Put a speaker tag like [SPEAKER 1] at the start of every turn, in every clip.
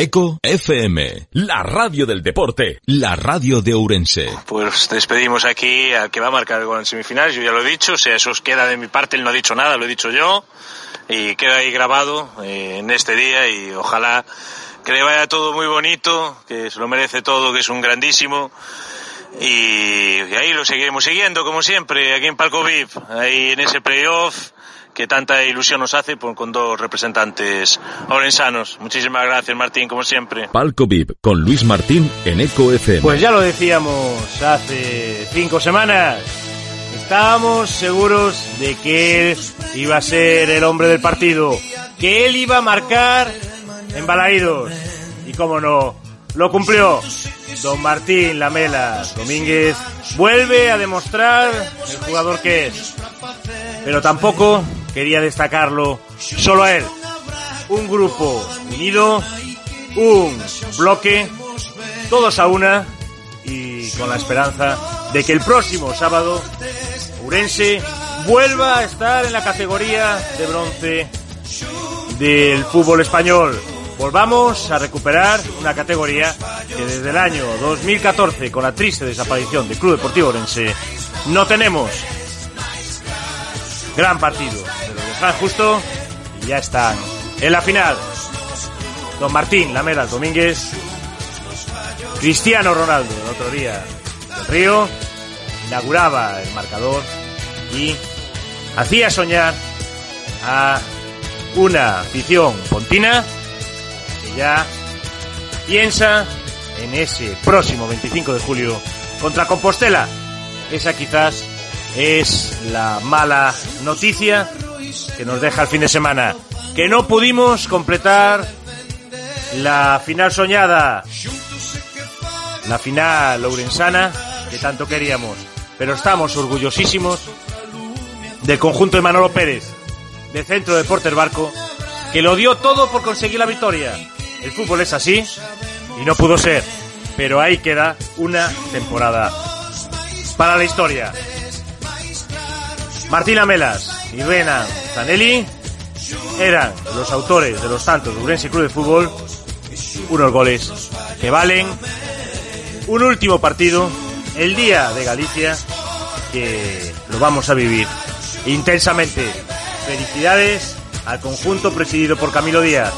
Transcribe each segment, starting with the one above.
[SPEAKER 1] Eco FM, la radio del deporte, la radio de Ourense.
[SPEAKER 2] Pues despedimos aquí al que va a marcar el gol en semifinales, yo ya lo he dicho, o sea, eso os queda de mi parte, él no ha dicho nada, lo he dicho yo, y queda ahí grabado eh, en este día y ojalá que le vaya todo muy bonito, que se lo merece todo, que es un grandísimo. Y, y ahí lo seguiremos siguiendo, como siempre, aquí en Palco VIP, ahí en ese playoff que tanta ilusión nos hace por- con dos representantes orensanos. Muchísimas gracias, Martín, como siempre.
[SPEAKER 1] Palco VIP con Luis Martín en Eco FM.
[SPEAKER 3] Pues ya lo decíamos hace cinco semanas. Estábamos seguros de que él iba a ser el hombre del partido, que él iba a marcar en Balaídos. Y cómo no, lo cumplió. Don Martín Lamela Domínguez vuelve a demostrar el jugador que es. Pero tampoco quería destacarlo solo a él. Un grupo unido, un bloque, todos a una y con la esperanza de que el próximo sábado Urense vuelva a estar en la categoría de bronce del fútbol español. Volvamos a recuperar una categoría que desde el año 2014, con la triste desaparición del Club Deportivo Orense, no tenemos. Gran partido Justo y ya están en la final. Don Martín Lamelas Domínguez, Cristiano Ronaldo, el otro día del Río, inauguraba el marcador y hacía soñar a una afición pontina que ya piensa en ese próximo 25 de julio contra Compostela. Esa quizás es la mala noticia que nos deja el fin de semana. Que no pudimos completar la final soñada, la final lourensana que tanto queríamos. Pero estamos orgullosísimos del conjunto de Manolo Pérez, del Centro de Deportes Barco, que lo dio todo por conseguir la victoria. El fútbol es así y no pudo ser, pero ahí queda una temporada para la historia. Martín Amelas y Renan Zanelli eran los autores de los tantos de Urense Club de Fútbol, unos goles que valen un último partido, el día de Galicia, que lo vamos a vivir intensamente. Felicidades al conjunto presidido por Camilo Díaz.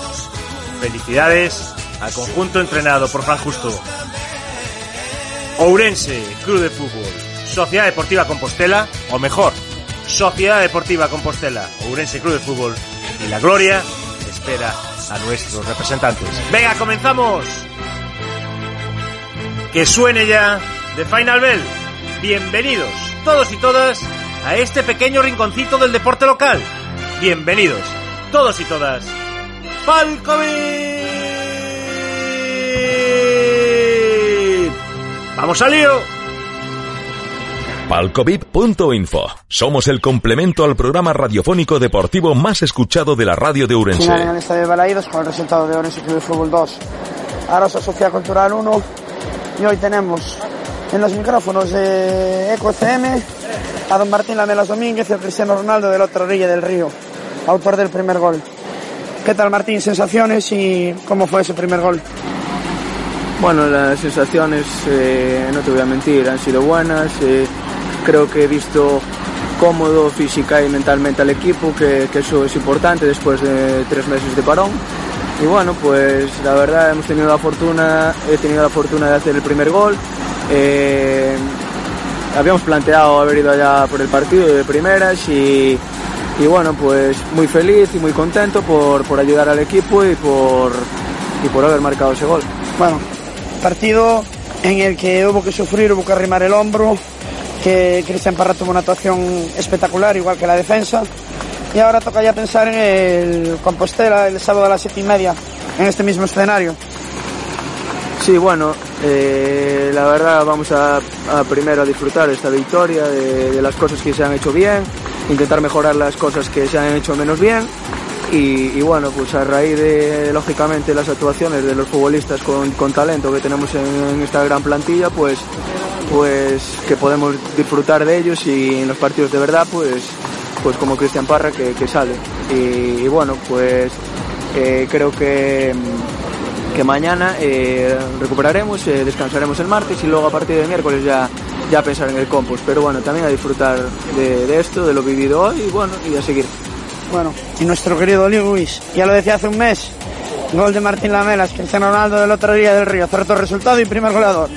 [SPEAKER 3] Felicidades al conjunto entrenado por Fran Justo. Ourense Club de Fútbol, Sociedad Deportiva Compostela, o mejor, Sociedad Deportiva Compostela, Ourense Club de Fútbol y la gloria espera a nuestros representantes. Venga, comenzamos. Que suene ya de Final Bell. Bienvenidos todos y todas a este pequeño rinconcito del deporte local. Bienvenidos todos y todas. ¡Falcovid! ¡Vamos al lío!
[SPEAKER 1] Palcovip.info. Somos el complemento al programa radiofónico deportivo más escuchado de la radio de
[SPEAKER 4] Final en
[SPEAKER 1] Urense.
[SPEAKER 4] el Estadio de Balaídos con el resultado de Orense Club de Fútbol 2, Arosa Sociedad Cultural 1 y hoy tenemos en los micrófonos de Eco FM a don Martín Lamelas Domínguez y a Cristiano Ronaldo del otro orilla del río, autor del primer gol. ¿Qué tal Martín? ¿Sensaciones y cómo fue ese primer gol?
[SPEAKER 5] Bueno, las sensaciones, eh, no te voy a mentir, han sido buenas. eh, creo que he visto cómodo física y mentalmente al equipo, que, que eso es importante después de tres meses de parón. Y bueno, pues la verdad hemos tenido la fortuna, he tenido la fortuna de hacer el primer gol. Eh, habíamos planteado haber ido allá por el partido de primeras y, y bueno, pues muy feliz y muy contento por, por ayudar al equipo y por, y por haber marcado ese gol.
[SPEAKER 4] Bueno, partido en el que hubo que sufrir, hubo que arrimar el hombro, que Cristian Parra tuvo una actuación espectacular, igual que la defensa. Y ahora toca ya pensar en el Compostela el sábado a las siete y media. en este mismo escenario.
[SPEAKER 5] Sí, bueno, eh, la verdad vamos a, primero a disfrutar esta victoria, de, las cosas que se han hecho bien, intentar mejorar las cosas que se han hecho menos bien y, y bueno, pues a raíz de, lógicamente, las actuaciones de los futbolistas con, con talento que tenemos en, en esta gran plantilla, pues, pues que podemos disfrutar de ellos y en los partidos de verdad, pues, pues como Cristian Parra que, que sale. Y, bueno, pues eh, creo que, que mañana eh, recuperaremos, eh, descansaremos el martes y luego a partir del miércoles ya, ya pensar en el compost. Pero bueno, también a disfrutar de, de esto, de lo vivido hoy y bueno, y a seguir.
[SPEAKER 4] Bueno, y nuestro querido Luis, ya lo decía hace un mes, gol de Martín Lamelas, Cristiano Ronaldo del otro día del Río, cierto resultado y primer goleador.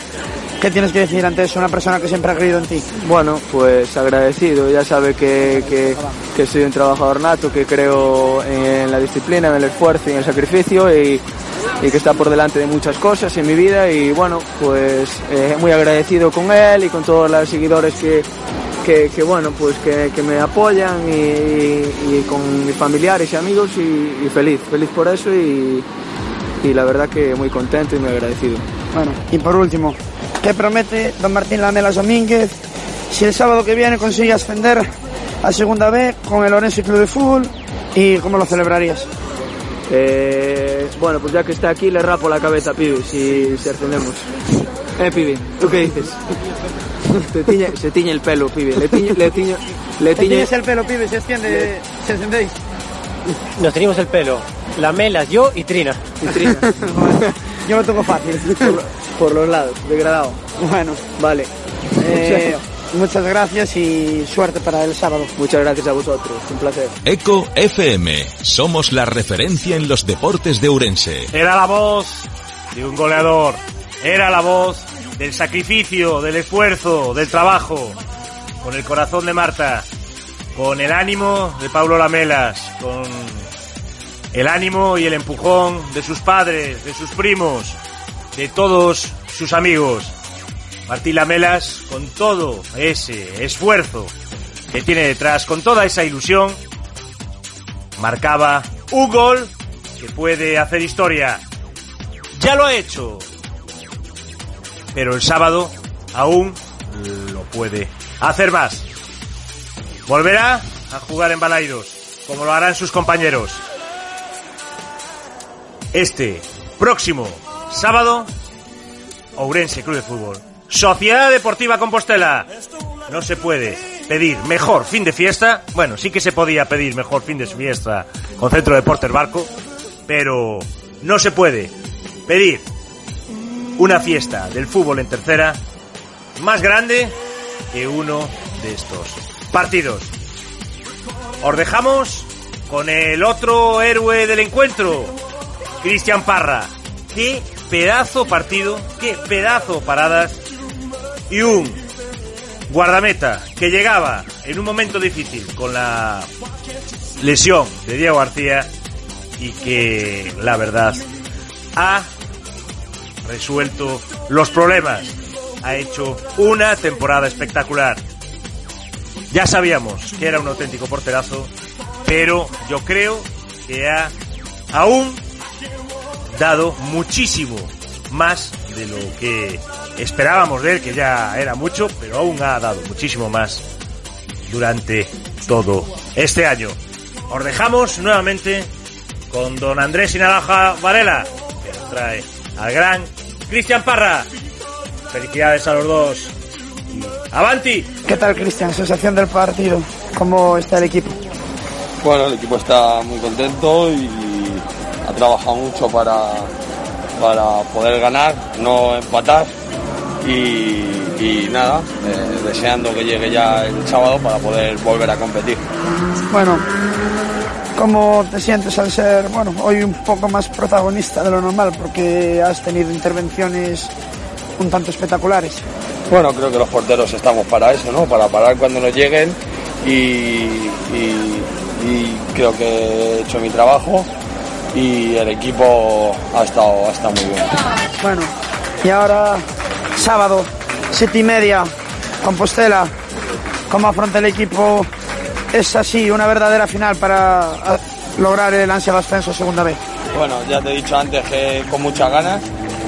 [SPEAKER 4] ¿Qué tienes que decir ante eso, una persona que siempre ha creído en ti?
[SPEAKER 5] Bueno, pues agradecido. Ya sabe que, que, que soy un trabajador nato, que creo en la disciplina, en el esfuerzo y en el sacrificio y, y que está por delante de muchas cosas en mi vida y bueno, pues eh, muy agradecido con él y con todos los seguidores que, que, que bueno, pues que, que me apoyan y, y, y con mis familiares y amigos y, y feliz, feliz por eso y, y la verdad que muy contento y muy agradecido.
[SPEAKER 4] Bueno, y por último, ¿qué promete don Martín Lamelas Domínguez si el sábado que viene consigue ascender a Segunda B con el Orense Club de Fútbol y cómo lo celebrarías?
[SPEAKER 5] Eh, bueno, pues ya que está aquí le rapo la cabeza a Pibi si, si ascendemos. Eh, Pibi, ¿tú qué dices? Tiñe- se tiñe el pelo, Pibi. Le tiñe, le tiñe, le
[SPEAKER 4] ¿Te
[SPEAKER 5] tiñe,
[SPEAKER 4] tienes el pelo, pibe? ¿Se extiende? ¿Se encendéis?
[SPEAKER 6] Nos teníamos el pelo. Lamelas, yo y Trina.
[SPEAKER 5] y trina
[SPEAKER 4] Yo lo tengo fácil.
[SPEAKER 5] Por los lados, degradado.
[SPEAKER 4] bueno,
[SPEAKER 5] Vale.
[SPEAKER 4] eh, muchas gracias y suerte para el sábado.
[SPEAKER 5] Muchas gracias a vosotros, un placer.
[SPEAKER 1] Eco FM. Somos la referencia en los deportes de Urense.
[SPEAKER 3] Era la voz de un goleador. Era la voz del sacrificio, del esfuerzo, del trabajo. Con el corazón de Marta. Con el ánimo de Pablo Lamelas. Con el ánimo y el empujón de sus padres, de sus primos, de todos sus amigos. Martín Lamelas, con todo ese esfuerzo que tiene detrás, con toda esa ilusión, marcaba un gol que puede hacer historia. Ya lo ha hecho. Pero el sábado aún lo puede hacer más. Volverá a jugar en Balaidos, como lo harán sus compañeros. Este próximo sábado, Ourense Club de Fútbol. Sociedad Deportiva Compostela. No se puede pedir mejor fin de fiesta. Bueno, sí que se podía pedir mejor fin de fiesta con Centro Deportes Barco, pero no se puede pedir una fiesta del fútbol en tercera más grande que uno de estos partidos. Os dejamos con el otro héroe del encuentro, Cristian Parra. Pedazo partido, qué pedazo paradas y un guardameta que llegaba en un momento difícil con la lesión de Diego García y que la verdad ha resuelto los problemas. Ha hecho una temporada espectacular. Ya sabíamos que era un auténtico porterazo, pero yo creo que ha aún dado muchísimo más de lo que esperábamos de él, que ya era mucho, pero aún ha dado muchísimo más durante todo este año. Os dejamos nuevamente con don Andrés Sinalaja Varela, que nos trae al gran Cristian Parra. Felicidades a los dos. ¡Avanti!
[SPEAKER 4] ¿Qué tal, Cristian? Sensación del partido. ¿Cómo está el equipo?
[SPEAKER 7] Bueno, el equipo está muy contento y ha trabajado mucho para, para poder ganar, no empatar. Y, y nada, eh, deseando que llegue ya el sábado para poder volver a competir.
[SPEAKER 4] Bueno, ¿cómo te sientes al ser, bueno, hoy un poco más protagonista de lo normal? Porque has tenido intervenciones un tanto espectaculares.
[SPEAKER 7] Bueno, creo que los porteros estamos para eso, ¿no? Para parar cuando nos lleguen y, y- y creo que he hecho mi trabajo y el equipo ha estado, ha estado muy bien.
[SPEAKER 4] Bueno, y ahora, sábado, siete y media, Compostela. ¿Cómo afronta el equipo? Es así, una verdadera final para lograr el ansiado ascenso a segunda vez.
[SPEAKER 7] Bueno, ya te he dicho antes que con muchas ganas.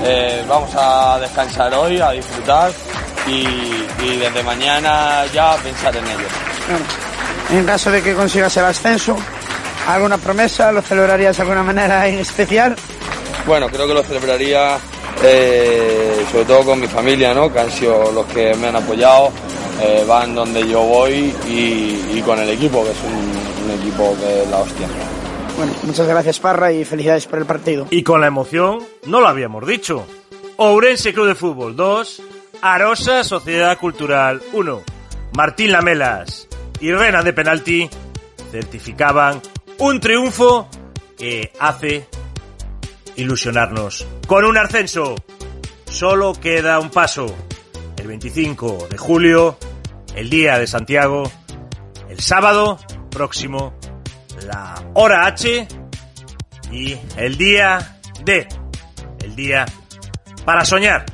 [SPEAKER 7] Eh, vamos a descansar hoy, a disfrutar y, y desde mañana ya pensar en ello.
[SPEAKER 4] Bueno, en caso de que consigas el ascenso, ¿alguna promesa? ¿Lo celebrarías de alguna manera en especial?
[SPEAKER 7] Bueno, creo que lo celebraría eh, sobre todo con mi familia, ¿no? que han sido los que me han apoyado, eh, van donde yo voy y, y con el equipo, que es un, un equipo que es la hostia.
[SPEAKER 4] Bueno, muchas gracias Parra y felicidades por el partido.
[SPEAKER 3] Y con la emoción, no lo habíamos dicho. Ourense Club de Fútbol 2, Arosa Sociedad Cultural 1. Martín Lamelas y Rena de penalti certificaban un triunfo que hace ilusionarnos. Con un ascenso, solo queda un paso. El 25 de julio, el día de Santiago, el sábado próximo, la hora H y el día D, el día para soñar.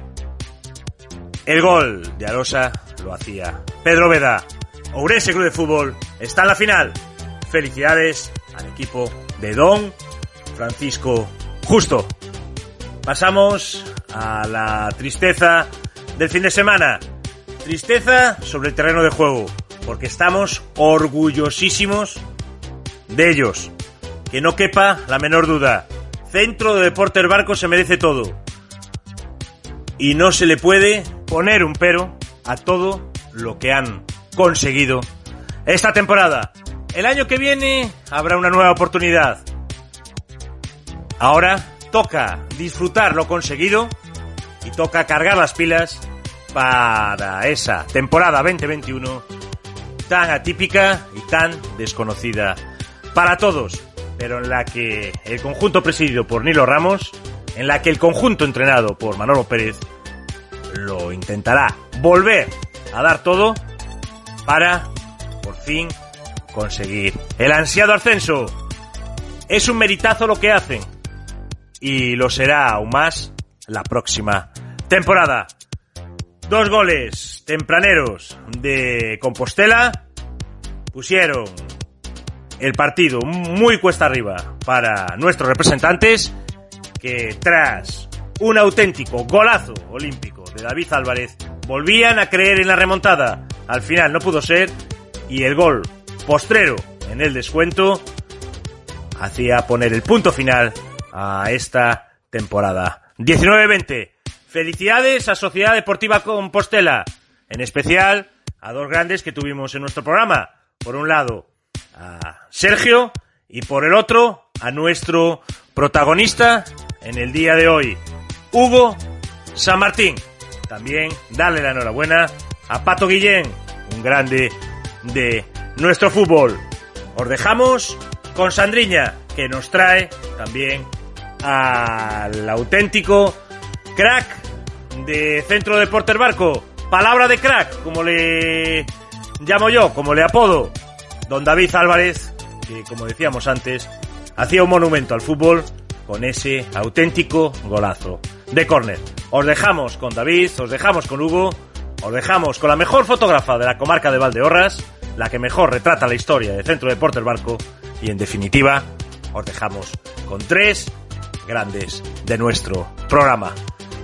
[SPEAKER 3] El gol de Arosa lo hacía Pedro Veda. Ourense Club de Fútbol está en la final. Felicidades al equipo de Don Francisco Justo. Pasamos a la tristeza del fin de semana. Tristeza sobre el terreno de juego, porque estamos orgullosísimos de ellos. Que no quepa la menor duda. Centro de Deportes Barco se merece todo. Y no se le puede poner un pero a todo lo que han conseguido esta temporada. El año que viene habrá una nueva oportunidad. Ahora toca disfrutar lo conseguido y toca cargar las pilas para esa temporada 2021 tan atípica y tan desconocida para todos, pero en la que el conjunto presidido por Nilo Ramos, en la que el conjunto entrenado por Manolo Pérez lo intentará volver a dar todo para por fin conseguir el ansiado ascenso. Es un meritazo lo que hacen y lo será aún más la próxima temporada. Dos goles tempraneros de Compostela pusieron el partido muy cuesta arriba para nuestros representantes que tras un auténtico golazo olímpico de David Álvarez volvían a creer en la remontada. Al final no pudo ser y el gol postrero en el descuento hacía poner el punto final a esta temporada. 19-20. Felicidades a Sociedad Deportiva Compostela, en especial a dos grandes que tuvimos en nuestro programa. Por un lado, a Sergio y por el otro, a nuestro protagonista en el día de hoy, Hugo San Martín. También darle la enhorabuena a Pato Guillén, un grande de nuestro fútbol. Os dejamos con Sandriña, que nos trae también al auténtico crack de Centro Deportes Barco. Palabra de crack, como le llamo yo, como le apodo. Don David Álvarez, que como decíamos antes, hacía un monumento al fútbol con ese auténtico golazo de córner. Os dejamos con David, os dejamos con Hugo, os dejamos con la mejor fotógrafa de la comarca de Valdeorras, la que mejor retrata la historia de Centro Deportes Barco y en definitiva os dejamos con tres grandes de nuestro programa.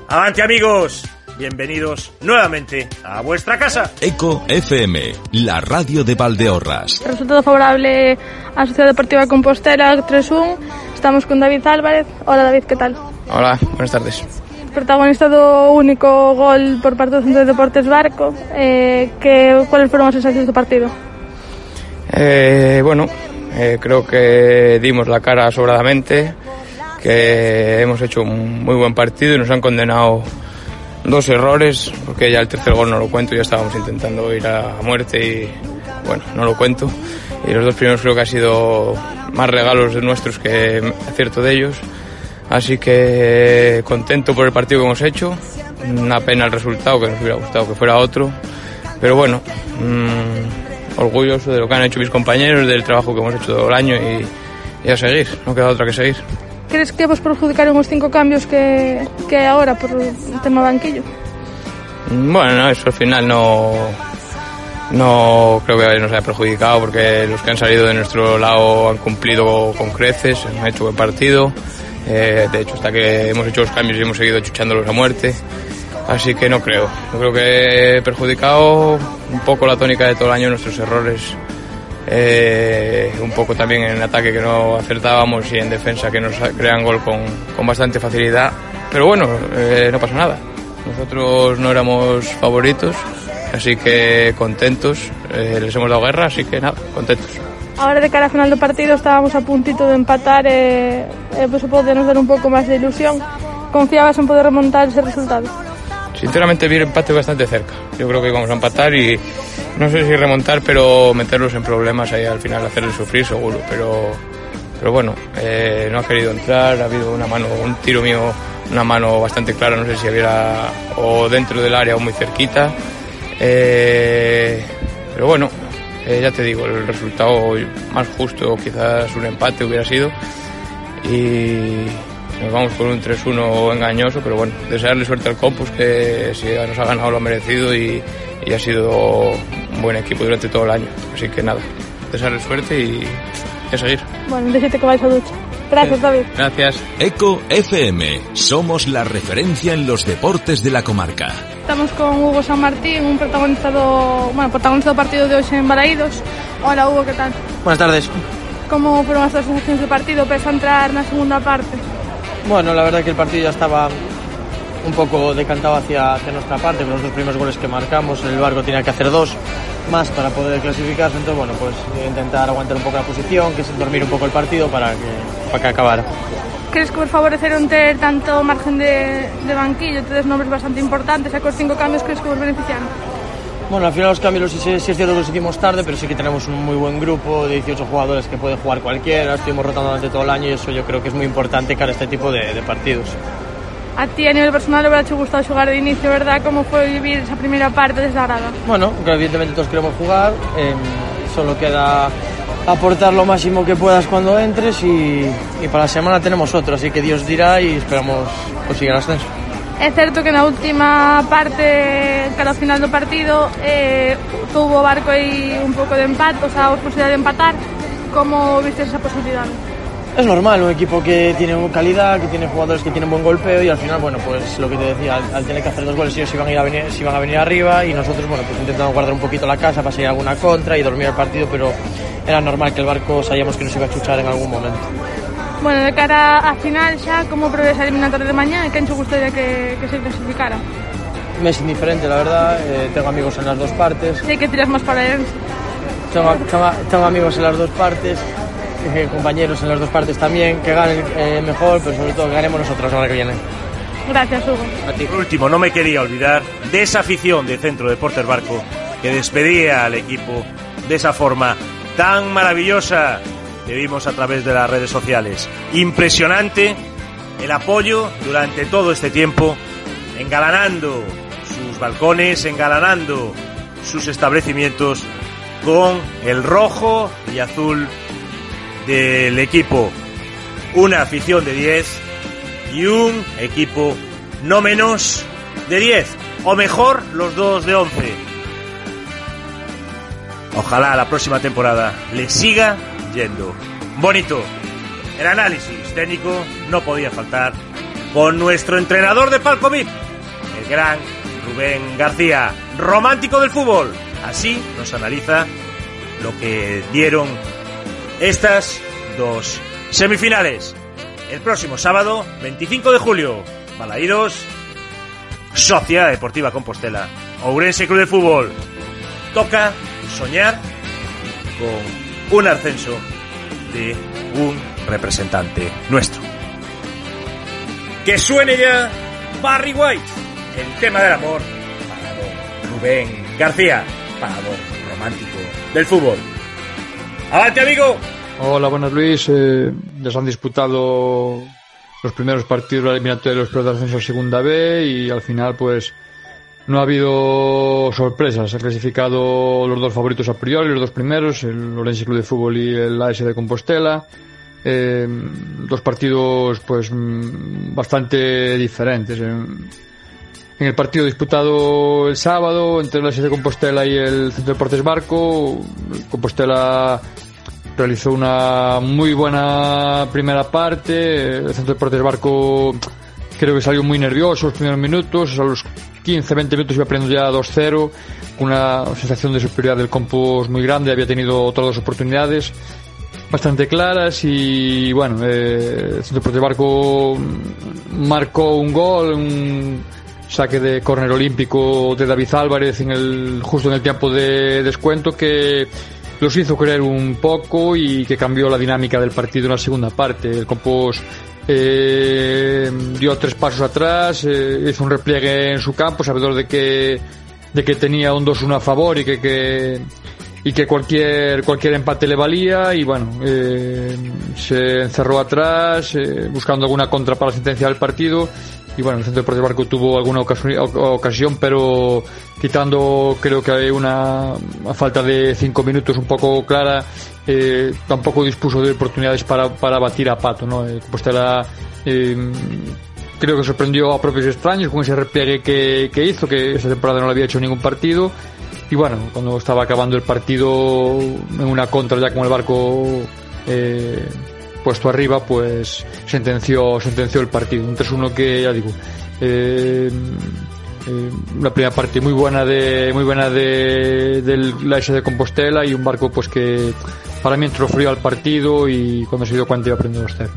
[SPEAKER 3] Avante amigos, bienvenidos nuevamente a vuestra casa.
[SPEAKER 1] Eco FM, la radio de Valdeorras.
[SPEAKER 8] Resultado favorable a Sociedad Deportiva de Compostela 3-1. Estamos con David Álvarez. Hola David, ¿qué tal?
[SPEAKER 5] Hola, buenas tardes.
[SPEAKER 8] protagonista do único gol por parte do Centro de Deportes Barco, eh, que, cuáles foron as sensacións do partido?
[SPEAKER 5] Eh, bueno, eh, creo que dimos la cara sobradamente, que hemos hecho un muy buen partido y nos han condenado dos errores, porque ya el tercer gol no lo cuento, ya estábamos intentando ir a muerte y bueno, no lo cuento. Y los dos primeros creo que ha sido más regalos nuestros que acierto de ellos. Así que contento por el partido que hemos hecho. Una pena el resultado, que nos hubiera gustado que fuera otro. Pero bueno, mmm, orgulloso de lo que han hecho mis compañeros, del trabajo que hemos hecho todo el año y, y a seguir, no queda otra que seguir.
[SPEAKER 8] Crees que vos perjudicaron os cinco cambios que, que hai agora por o tema banquillo?
[SPEAKER 5] Bueno, no, eso al final no, no creo que nos haya perjudicado porque los que han salido de nuestro lado han cumplido con creces, han hecho buen partido
[SPEAKER 9] Eh, de hecho, hasta que hemos hecho los cambios y hemos seguido chuchándolos a muerte. Así que no creo. Yo creo que he perjudicado un poco la tónica de todo el año nuestros errores. Eh, un poco también en ataque que no acertábamos y en defensa que nos crean gol con, con bastante facilidad. Pero bueno, eh, no pasa nada. Nosotros no éramos favoritos, así que contentos. Eh, les hemos dado guerra, así que nada, contentos.
[SPEAKER 8] Ahora de cara a final do partido estábamos a puntito de empatar e, e pues, pode nos dar un pouco máis de ilusión. Confiabas en poder remontar ese resultado?
[SPEAKER 9] Sinceramente vi el empate bastante cerca. Yo creo que íbamos a empatar y no sé si remontar, pero meterlos en problemas ahí al final, hacerles sufrir seguro. Pero, pero bueno, eh, no ha querido entrar, ha habido una mano, un tiro mío, una mano bastante clara, no sé si hubiera o dentro del área o muy cerquita. Eh, pero bueno, eh, ya te digo, el resultado más justo quizás un empate hubiera sido. Y nos vamos con un 3-1 engañoso, pero bueno, desearle suerte al Compus que si nos ha ganado lo ha merecido y, y, ha sido un buen equipo durante todo el año. Así que nada, desearle suerte y, y a seguir.
[SPEAKER 8] Bueno, decirte que vais a ducha. Gracias, David.
[SPEAKER 9] Gracias.
[SPEAKER 1] Eco FM. Somos la referencia en los deportes de la comarca.
[SPEAKER 8] Estamos con Hugo San Martín, un protagonizado, bueno, protagonizado partido de hoy en Balaídos. Hola, Hugo, ¿qué tal?
[SPEAKER 10] Buenas tardes.
[SPEAKER 8] ¿Cómo fueron as sensacións do partido pese a entrar na segunda parte?
[SPEAKER 10] Bueno, la verdad que el partido ya estaba un poco decantado hacia, hacia nuestra parte, con los dos primeros goles que marcamos, el Barco tenía que hacer dos más para poder clasificarse, entonces bueno, pues intentar aguantar un poco la posición, que es dormir un poco el partido para que, para que acabara.
[SPEAKER 8] Crees que os favoreceron ter tanto margen de, de banquillo, tedes nombres bastante importantes, e cos cinco cambios crees que vos beneficiaron?
[SPEAKER 10] Bueno, al final los cambios sí, sí es cierto que los hicimos tarde, pero sí que tenemos un muy buen grupo de 18 jugadores que puede jugar cualquiera, estuvimos rotando durante todo el año y eso yo creo que es muy importante cara a este tipo de, de partidos.
[SPEAKER 8] A ti a nivel personal le hubiera gustado jugar de inicio, ¿verdad? ¿Cómo fue vivir esa primera parte de esa grada?
[SPEAKER 10] Bueno, evidentemente todos queremos jugar, eh, solo queda aportar lo máximo que puedas cuando entres y, y para la semana tenemos otro, así que Dios dirá y esperamos conseguir el ascenso.
[SPEAKER 8] É certo que na última parte, cara ao final do partido, eh, tuvo Barco aí un pouco de empate, o sea, a posibilidad de empatar. Como viste esa posibilidade?
[SPEAKER 10] Es normal, un equipo que tiene calidad, que tiene jugadores que tienen buen golpeo y al final, bueno, pues lo que te decía, al, al tener que hacer dos goles ellos iban a, ir a venir, se iban a venir arriba y nosotros, bueno, pues intentamos guardar un poquito la casa para seguir alguna contra y dormir el partido, pero era normal que el barco sabíamos que nos iba a chuchar en algún momento.
[SPEAKER 8] Bueno, de cara a final xa, como prevés a eliminatoria de mañá e quen che gustaría que, que se clasificara?
[SPEAKER 10] Me es indiferente, la verdad, eh, tengo amigos en las dos partes.
[SPEAKER 8] Sei que tiras máis para Erense.
[SPEAKER 10] Tengo, tengo, tengo amigos en las dos partes, eh, compañeros en las dos partes también, que ganen eh, mejor, pero sobre todo que ganemos nosotros la semana que viene.
[SPEAKER 8] Gracias, Hugo.
[SPEAKER 10] A ti.
[SPEAKER 3] Por último, no me quería olvidar de esa afición de Centro Deportes Barco que despedía al equipo de esa forma tan maravillosa que vimos a través de las redes sociales. Impresionante el apoyo durante todo este tiempo, engalanando sus balcones, engalanando sus establecimientos con el rojo y azul del equipo. Una afición de 10 y un equipo no menos de 10, o mejor los dos de 11. Ojalá la próxima temporada le siga yendo. Bonito. El análisis técnico no podía faltar con nuestro entrenador de palco VIP, el gran Rubén García, romántico del fútbol. Así nos analiza lo que dieron estas dos semifinales. El próximo sábado, 25 de julio, Balaídos, Sociedad Deportiva Compostela, Ourense Club de Fútbol. Toca soñar con un ascenso de un representante nuestro. Que suene ya Barry White, el tema del amor para don Rubén García, para romántico del fútbol. ¡Adelante, amigo!
[SPEAKER 11] Hola, buenas Luis. Eh, ya se han disputado los primeros partidos de la eliminatoria de los de ascenso a Segunda B y al final, pues, no ha habido sorpresas. Se han clasificado los dos favoritos a priori, los dos primeros, el Orense Club de Fútbol y el AS de Compostela. Eh, dos partidos, pues, mm, bastante diferentes. En el partido disputado el sábado entre el AS de Compostela y el Centro de Deportes Barco, Compostela realizó una muy buena primera parte. El centro de deportes Barco creo que salió muy nervioso los primeros minutos. 15, 20 minutos iba perdiendo ya 2-0. Una sensación de superioridad del Compos muy grande. Había tenido otras dos oportunidades bastante claras y bueno, eh, el centro de Barco marcó un gol, un saque de córner olímpico de David Álvarez en el, justo en el tiempo de descuento que los hizo creer un poco y que cambió la dinámica del partido en la segunda parte. El Compos eh, dio tres pasos atrás, eh, hizo un repliegue en su campo, sabedor de que, de que tenía un 2-1 a favor y que, que, y que cualquier, cualquier empate le valía y bueno, eh, se encerró atrás eh, buscando alguna contra para la sentencia del partido y bueno, el Centro Deportivo Barco tuvo alguna ocasión, pero quitando creo que hay una falta de cinco minutos un poco clara, eh, tampoco dispuso de oportunidades para, para batir a Pato, ¿no? Eh, Compostela eh, creo que sorprendió a propios extraños con ese repliegue que, hizo, que esa temporada no le había hecho ningún partido. Y bueno, cuando estaba acabando el partido en una contra ya con el barco eh, puesto arriba, pues sentenció, sentenció el partido. Un 3-1 que, ya digo, eh, eh, una primera parte muy buena de muy buena de, la S de Compostela y un barco pues que para mí entró frío al partido y cuando se dio cuenta iba aprendiendo a estar.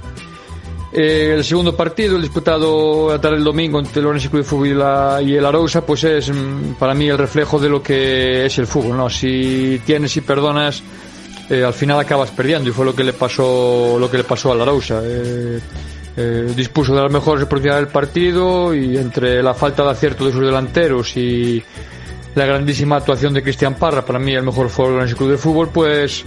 [SPEAKER 11] Eh, el segundo partido, el disputado a tarde el domingo entre el Orense Club de Fútbol y, el Arousa, pues es mm, para mí el reflejo de lo que es el fútbol, ¿no? Si tienes y perdonas, eh, al final acabas perdiendo y fue lo que le pasó lo que le pasó a la eh, eh, dispuso de las mejores oportunidades del partido y entre la falta de acierto de sus delanteros y la grandísima actuación de Cristian Parra, para mí el mejor fue el Club de Fútbol, pues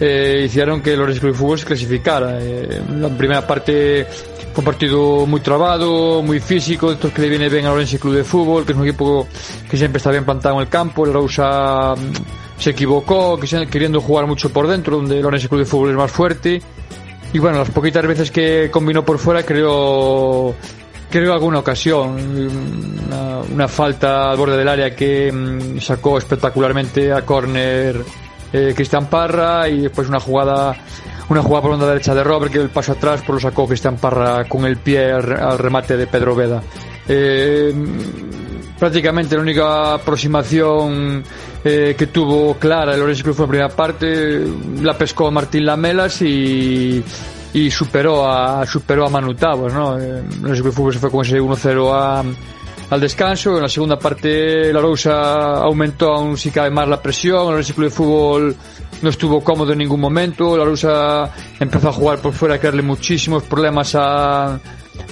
[SPEAKER 11] eh, hicieron que el Orense Club de Fútbol se clasificara. la primera parte fue un partido muy trabado, muy físico, estos que le viene bien al Orense Club de Fútbol, que es un equipo que siempre está bien plantado en el campo, el Rosa se equivocó, queriendo jugar mucho por dentro, donde el Orense Club de Fútbol es más fuerte. Y bueno, las poquitas veces que combinó por fuera, creo, creo alguna ocasión, una, falta al borde del área que mm, sacó espectacularmente a córner eh, Cristian Parra y después una jugada una jugada por la derecha de Robert que el paso atrás por pues lo sacó Cristian Parra con el pie al, remate de Pedro Veda. Eh, prácticamente la única aproximación eh, que tuvo clara el Orense Club fue la primera parte, la pescó Martín Lamelas y, superó a superó a Manu ¿no? Eh, el Orense Club Fútbol se fue con ese 1-0 al descanso, en la segunda parte la Rosa aumentó aún si cabe más la presión, el Club de Fútbol no estuvo cómodo en ningún momento, la Rosa empezó a jugar por fuera, a crearle muchísimos problemas a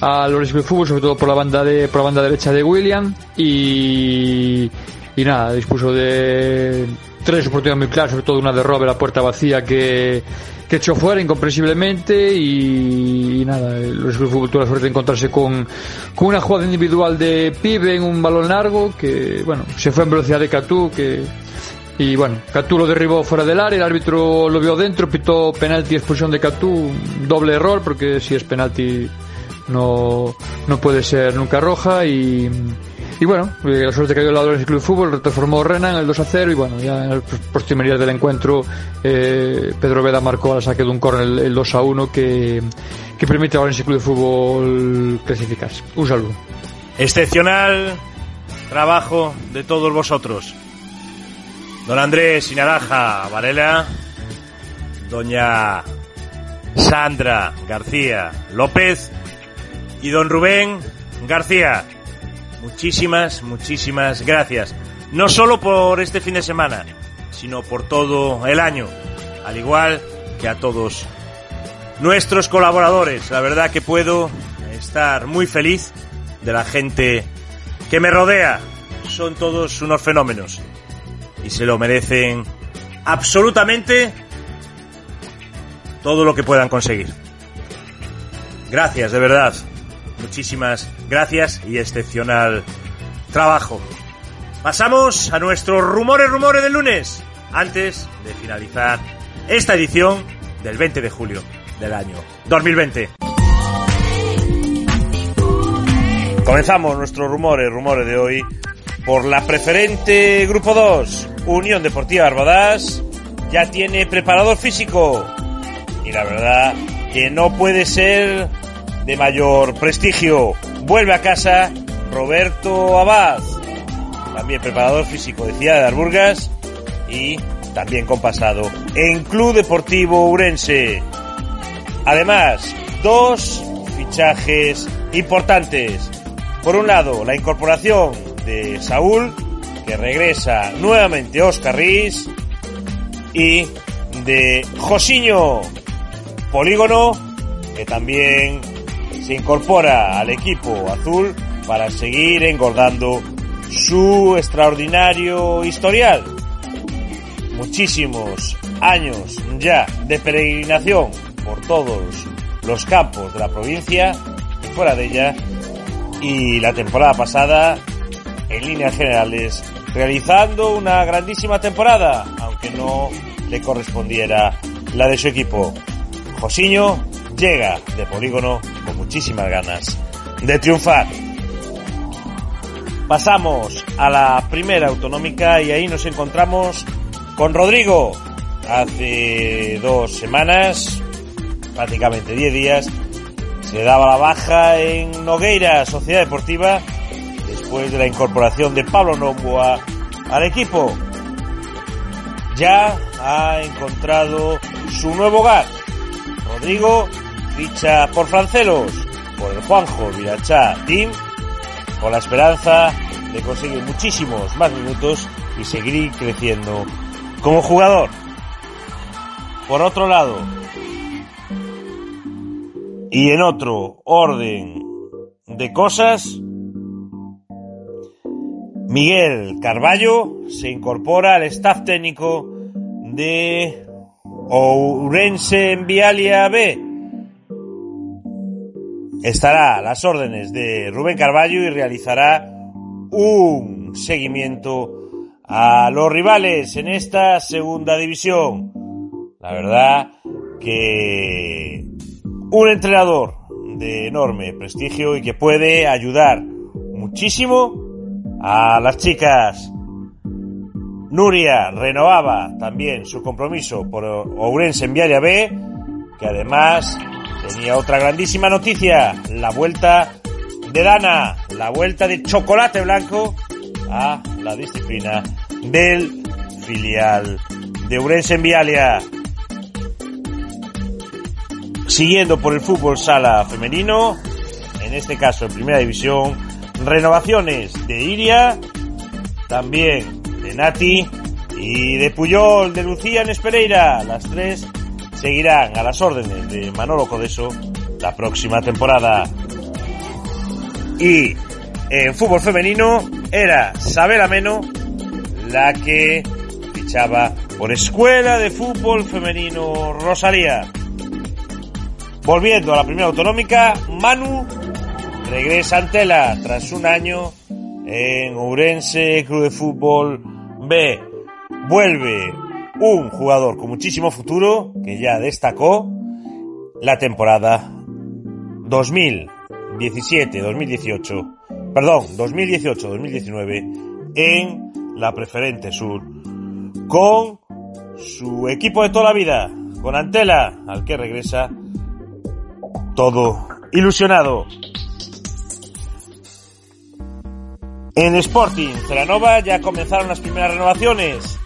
[SPEAKER 11] a Lorenzo de Fútbol, sobre todo por la banda de por la banda derecha de William y y nada, dispuso de tres oportunidades muy claras, sobre todo una de Robert a puerta vacía que, que echó fuera incomprensiblemente y, nada, los de fútbol tuvo la suerte de encontrarse con, con una jugada individual de Pibe en un balón largo que, bueno, se fue en velocidad de Catú que y bueno, Catú lo derribó fuera del área, el árbitro lo vio dentro, pitó penalti expulsión de Catú, doble error porque si es penalti no, no puede ser nunca roja y, y bueno, eh, la suerte cayó al lado del Club de Fútbol, transformó Renan el 2 a 0 y bueno, ya en las postrimerías del encuentro eh, Pedro Veda marcó al saque de un córner el, 2 a 1 que, que permite al Club de Fútbol clasificarse. Un saludo.
[SPEAKER 3] Excepcional trabajo de todos vosotros. Don Andrés Inaraja Varela, doña Sandra García López, y don Rubén García. Muchísimas, muchísimas gracias. No solo por este fin de semana, sino por todo el año. Al igual que a todos nuestros colaboradores. La verdad que puedo estar muy feliz de la gente que me rodea. Son todos unos fenómenos. Y se lo merecen absolutamente todo lo que puedan conseguir. Gracias, de verdad. Muchísimas gracias y excepcional trabajo. Pasamos a nuestros rumores, rumores del lunes, antes de finalizar esta edición del 20 de julio del año 2020. Comenzamos nuestros rumores, rumores de hoy, por la preferente Grupo 2, Unión Deportiva Barbadas, ya tiene preparador físico. y la verdad que no puede ser de mayor prestigio. Vuelve a casa Roberto Abad, también preparador físico de Ciudad de Arburgas y también con pasado en Club Deportivo Urense. Además, dos fichajes importantes. Por un lado, la incorporación de Saúl, que regresa nuevamente Oscar Riz, y de Josiño Polígono, que también se incorpora al equipo azul para seguir engordando su extraordinario historial. Muchísimos años ya de peregrinación por todos los campos de la provincia y fuera de ella. Y la temporada pasada, en líneas generales, realizando una grandísima temporada, aunque no le correspondiera la de su equipo. Josiño llega de polígono con muchísimas ganas de triunfar. Pasamos a la primera autonómica y ahí nos encontramos con Rodrigo. Hace dos semanas, prácticamente diez días, se daba la baja en Nogueira, Sociedad Deportiva, después de la incorporación de Pablo Novoa al equipo. Ya ha encontrado su nuevo hogar. Rodrigo ficha por Francelos, por el Juanjo Virachá Team, con la esperanza de conseguir muchísimos más minutos y seguir creciendo como jugador. Por otro lado, y en otro orden de cosas, Miguel Carballo se incorpora al staff técnico de Ourense en Vialia B. Estará a las órdenes de Rubén Carballo y realizará un seguimiento a los rivales en esta segunda división. La verdad que un entrenador de enorme prestigio y que puede ayudar muchísimo a las chicas. Nuria renovaba también su compromiso por Ourense en Viaria B, que además tenía otra grandísima noticia, la vuelta de Dana, la vuelta de chocolate blanco a la disciplina del filial de Ourense en Vialia. Siguiendo por el fútbol sala femenino, en este caso en primera división, renovaciones de Iria, también de Nati y de Puyol, de Lucía en. Las tres seguirán a las órdenes de Manolo Codeso la próxima temporada. Y en fútbol femenino era Sabela Meno la que fichaba por Escuela de Fútbol Femenino Rosalía. Volviendo a la primera autonómica, Manu regresa a Antela tras un año en Ourense Club de Fútbol B. Vuelve un jugador con muchísimo futuro que ya destacó la temporada 2017-2018, perdón, 2018-2019 en la Preferente Sur con su equipo de toda la vida, con Antela, al que regresa todo ilusionado. En Sporting Ceranova ya comenzaron las primeras renovaciones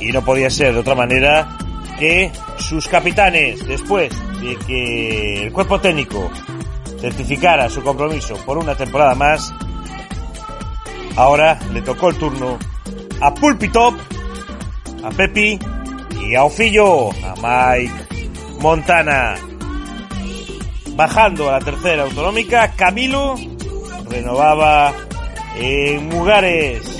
[SPEAKER 3] y no podía ser de otra manera que sus capitanes, después de que el cuerpo técnico certificara su compromiso por una temporada más, ahora le tocó el turno a Pulpitop, a Pepi y a Ofillo, a Mike Montana. Bajando a la tercera autonómica, Camilo renovaba en Mugares.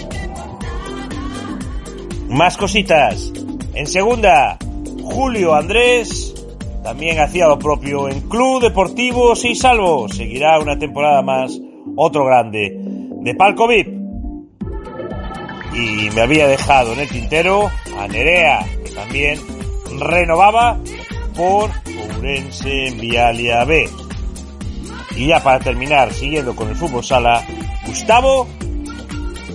[SPEAKER 3] Más cositas. En segunda, Julio Andrés también hacía lo propio en Club Deportivo y Salvo. Seguirá una temporada más otro grande de Palco VIP. Y me había dejado en el tintero a Nerea, que también renovaba por Ourense en Vialia B. Y ya para terminar, siguiendo con el fútbol sala, Gustavo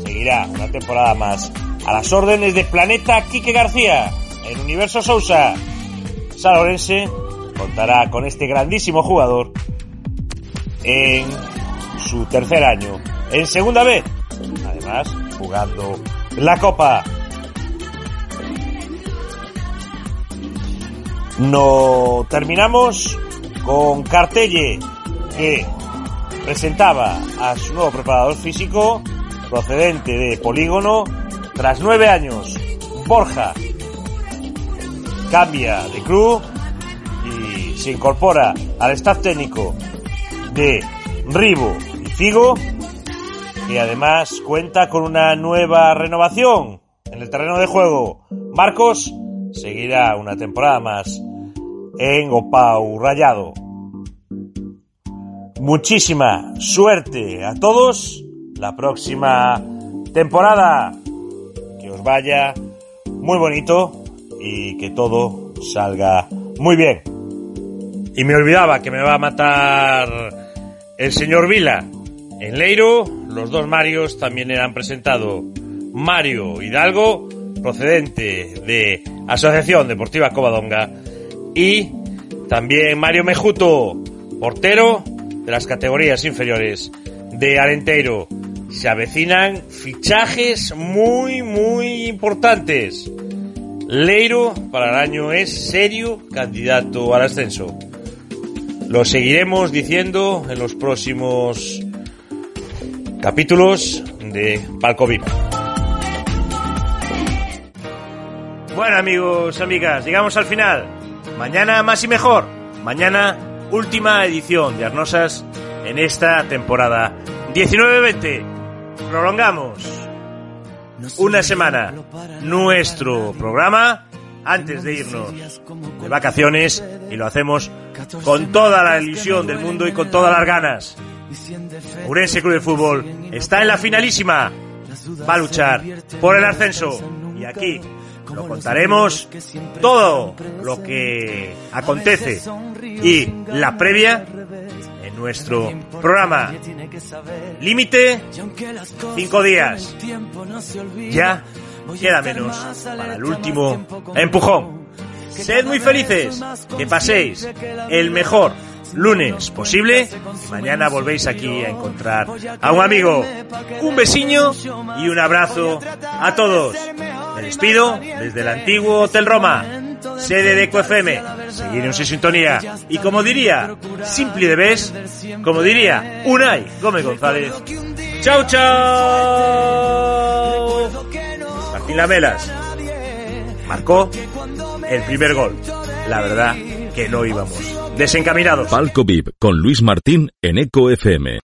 [SPEAKER 3] seguirá una temporada más a las órdenes de Planeta Quique García en Universo Sousa. San Lorense contará con este grandísimo jugador en su tercer año en segunda vez, además jugando la Copa. No terminamos con Cartelle, que presentaba a su nuevo preparador físico procedente de Polígono tras nueve años. Borja cambia de club y se incorpora al staff técnico de Ribo y Figo, que además cuenta con una nueva renovación en el terreno de juego. Marcos seguirá una temporada más en Opau Rayado. Muchísima suerte a todos la próxima temporada. Vaya muy bonito y que todo salga muy bien. Y me olvidaba que me va a matar el señor Vila. En Leiro, los dos Marios también eran presentados. Mario Hidalgo, procedente de Asociación Deportiva Covadonga, y también Mario Mejuto, portero de las categorías inferiores de Alenteiro. Se avecinan fichajes muy, muy importantes. Leiro para el año es serio candidato al ascenso. Lo seguiremos diciendo en los próximos capítulos de Palco VIP. Bueno amigos, amigas, llegamos al final. Mañana más y mejor. Mañana última edición de Arnosas en esta temporada 19-20. Prolongamos una semana nuestro programa antes de irnos de vacaciones y lo hacemos con toda la ilusión del mundo y con todas las ganas. Urense Club de Fútbol está en la finalísima. Va a luchar por el ascenso. y aquí lo contaremos todo lo que acontece y la previa nuestro programa. Límite, cinco días. Ya queda menos para el último empujón. Sed muy felices, que paséis el mejor lunes posible. Mañana volvéis aquí a encontrar a un amigo. Un besiño y un abrazo a todos. Me despido desde el antiguo Hotel Roma, sede de EcoFM. Seguiremos en sintonía. Y como diría Simply de Bes, como diría Unai Gómez González, ¡Chao, chao! Martín Lamelas marcó el primer gol. La verdad que no íbamos desencaminados.
[SPEAKER 1] Palco VIP con Luis Martín en Eco FM.